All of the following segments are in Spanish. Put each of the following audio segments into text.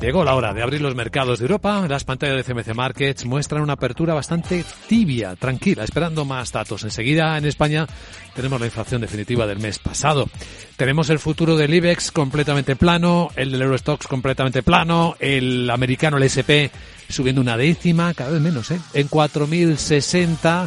Llegó la hora de abrir los mercados de Europa. Las pantallas de CMC Markets muestran una apertura bastante tibia, tranquila, esperando más datos. Enseguida en España tenemos la inflación definitiva del mes pasado. Tenemos el futuro del IBEX completamente plano, el del Eurostox completamente plano, el americano, el SP, subiendo una décima, cada vez menos, ¿eh? En 4.060.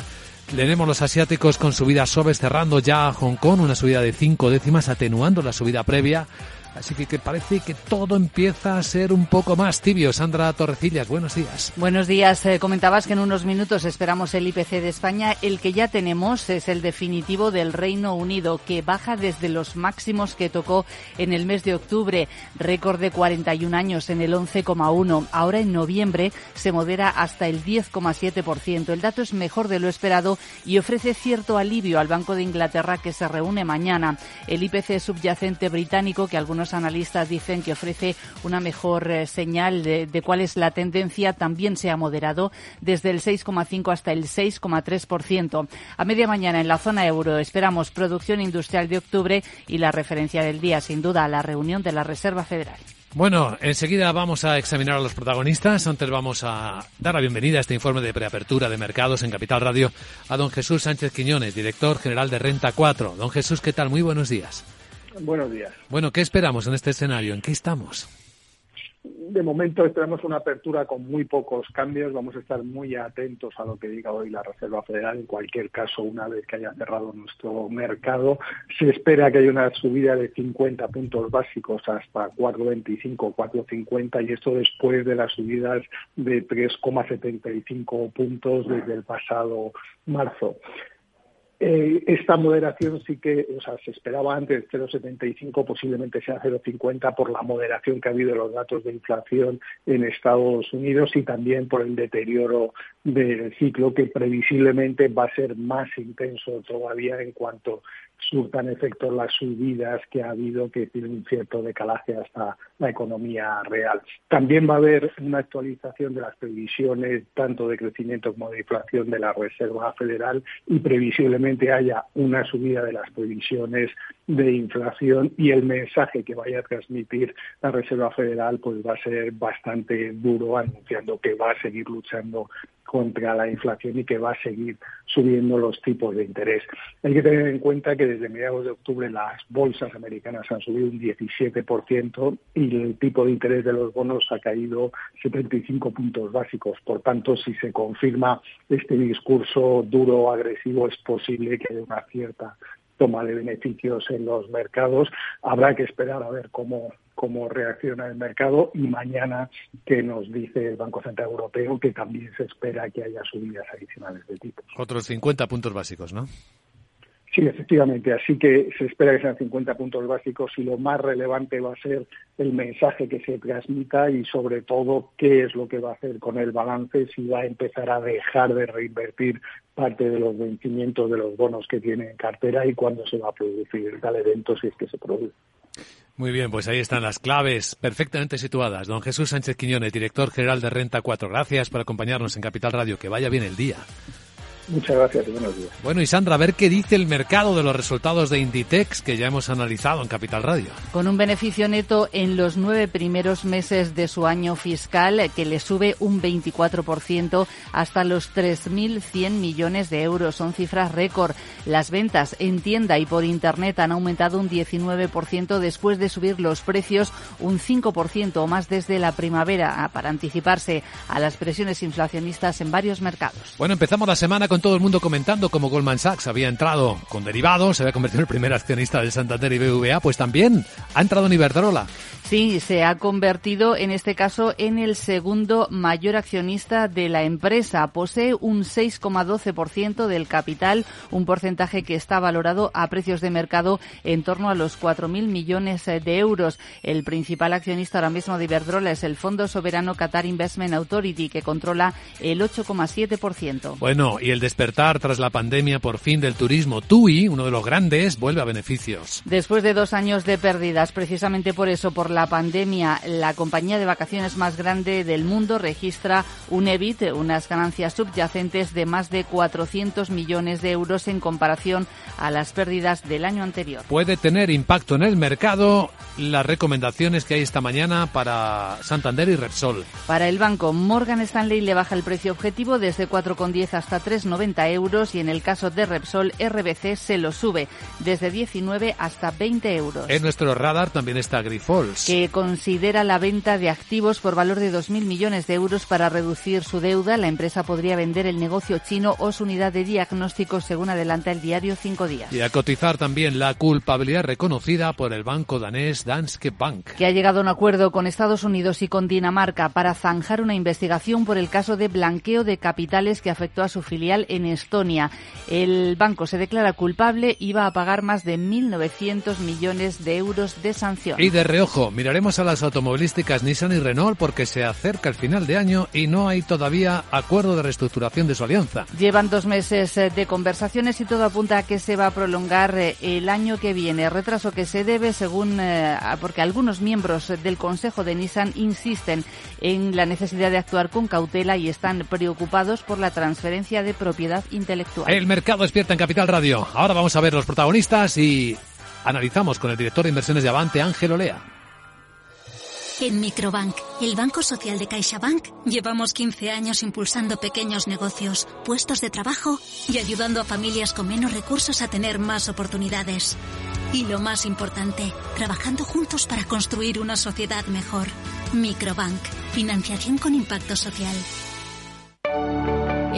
Tenemos los asiáticos con subidas suaves cerrando ya a Hong Kong, una subida de cinco décimas, atenuando la subida previa. Así que, que, parece que todo empieza a ser un poco más tibio. Sandra Torrecillas, buenos días. Buenos días. Eh, comentabas que en unos minutos esperamos el IPC de España. El que ya tenemos es el definitivo del Reino Unido, que baja desde los máximos que tocó en el mes de octubre, récord de 41 años en el 11,1. Ahora en noviembre se modera hasta el 10,7%. El dato es mejor de lo esperado y ofrece cierto alivio al Banco de Inglaterra que se reúne mañana. El IPC subyacente británico, que algunos analistas dicen que ofrece una mejor eh, señal de, de, cuál es la tendencia, también se ha moderado desde el 6,5 hasta el 6,3%. A media mañana en la zona euro esperamos producción industrial de octubre y la referencia del día, sin duda, a la reunión de la Reserva Federal. Bueno, enseguida vamos a examinar a los protagonistas. Antes vamos a dar la bienvenida a este informe de preapertura de mercados en Capital Radio a don Jesús Sánchez Quiñones, director general de Renta 4. Don Jesús, ¿qué tal? Muy buenos días. Buenos días. Bueno, ¿qué esperamos en este escenario? ¿En qué estamos? De momento esperamos una apertura con muy pocos cambios. Vamos a estar muy atentos a lo que diga hoy la Reserva Federal. En cualquier caso, una vez que haya cerrado nuestro mercado, se espera que haya una subida de 50 puntos básicos hasta 4,25, 4,50 y esto después de las subidas de 3,75 puntos desde el pasado marzo. Eh, esta moderación sí que, o sea, se esperaba antes 0,75, posiblemente sea 0,50 por la moderación que ha habido en los datos de inflación en Estados Unidos y también por el deterioro del ciclo que previsiblemente va a ser más intenso todavía en cuanto surtan efecto las subidas que ha habido que tienen un cierto decalaje hasta la economía real. También va a haber una actualización de las previsiones tanto de crecimiento como de inflación de la Reserva Federal y previsiblemente haya una subida de las previsiones de inflación y el mensaje que vaya a transmitir la Reserva Federal pues va a ser bastante duro anunciando que va a seguir luchando contra la inflación y que va a seguir subiendo los tipos de interés. Hay que tener en cuenta que desde mediados de octubre las bolsas americanas han subido un 17% y el tipo de interés de los bonos ha caído 75 puntos básicos. Por tanto, si se confirma este discurso duro, agresivo, es posible que haya una cierta toma de beneficios en los mercados. Habrá que esperar a ver cómo cómo reacciona el mercado y mañana que nos dice el Banco Central Europeo que también se espera que haya subidas adicionales de tipos. Otros 50 puntos básicos, ¿no? Sí, efectivamente. Así que se espera que sean 50 puntos básicos y lo más relevante va a ser el mensaje que se transmita y sobre todo qué es lo que va a hacer con el balance, si va a empezar a dejar de reinvertir parte de los vencimientos de los bonos que tiene en cartera y cuándo se va a producir tal evento si es que se produce. Muy bien, pues ahí están las claves perfectamente situadas. Don Jesús Sánchez Quiñones, director general de Renta 4. Gracias por acompañarnos en Capital Radio. Que vaya bien el día. Muchas gracias y buenos días. Bueno, y Sandra, a ver qué dice el mercado de los resultados de Inditex que ya hemos analizado en Capital Radio. Con un beneficio neto en los nueve primeros meses de su año fiscal que le sube un 24% hasta los 3.100 millones de euros. Son cifras récord. Las ventas en tienda y por Internet han aumentado un 19% después de subir los precios un 5% o más desde la primavera para anticiparse a las presiones inflacionistas en varios mercados. Bueno, empezamos la semana con todo el mundo comentando cómo Goldman Sachs había entrado con derivados, se había convertido en el primer accionista del Santander y BVA, pues también ha entrado en Iberdrola. Sí, se ha convertido en este caso en el segundo mayor accionista de la empresa. Posee un 6,12% del capital, un porcentaje que está valorado a precios de mercado en torno a los 4.000 millones de euros. El principal accionista ahora mismo de Iberdrola es el Fondo Soberano Qatar Investment Authority, que controla el 8,7%. Bueno, y el despertar tras la pandemia por fin del turismo. TUI, uno de los grandes, vuelve a beneficios. Después de dos años de pérdidas, precisamente por eso, por la pandemia, la compañía de vacaciones más grande del mundo registra un EBIT, unas ganancias subyacentes de más de 400 millones de euros en comparación a las pérdidas del año anterior. Puede tener impacto en el mercado las recomendaciones que hay esta mañana para Santander y Repsol. Para el banco, Morgan Stanley le baja el precio objetivo desde 4,10 hasta 3,90 euros y en el caso de Repsol, RBC se lo sube desde 19 hasta 20 euros. En nuestro radar también está Grifols. Que considera la venta de activos por valor de 2.000 millones de euros para reducir su deuda. La empresa podría vender el negocio chino o su unidad de diagnóstico, según adelanta el diario Cinco Días. Y a cotizar también la culpabilidad reconocida por el banco danés Danske Bank. Que ha llegado a un acuerdo con Estados Unidos y con Dinamarca para zanjar una investigación por el caso de blanqueo de capitales que afectó a su filial en Estonia. El banco se declara culpable y va a pagar más de 1.900 millones de euros de sanción. Y de reojo, miraremos a las automovilísticas Nissan y Renault porque se acerca el final de año y no hay todavía acuerdo de reestructuración de su alianza. Llevan dos meses eh, de conversaciones y todo apunta a que se va a prolongar eh, el año que viene. Retraso que se debe según eh, porque algunos miembros del Consejo de Nissan insisten en la necesidad de actuar con cautela y están preocupados por la transferencia de propiedad intelectual. El mercado despierta en Capital Radio. Ahora vamos a ver los protagonistas y analizamos con el director de inversiones de Avante, Ángel Olea. En Microbank, el Banco Social de CaixaBank, llevamos 15 años impulsando pequeños negocios, puestos de trabajo y ayudando a familias con menos recursos a tener más oportunidades. Y lo más importante, trabajando juntos para construir una sociedad mejor. Microbank, financiación con impacto social.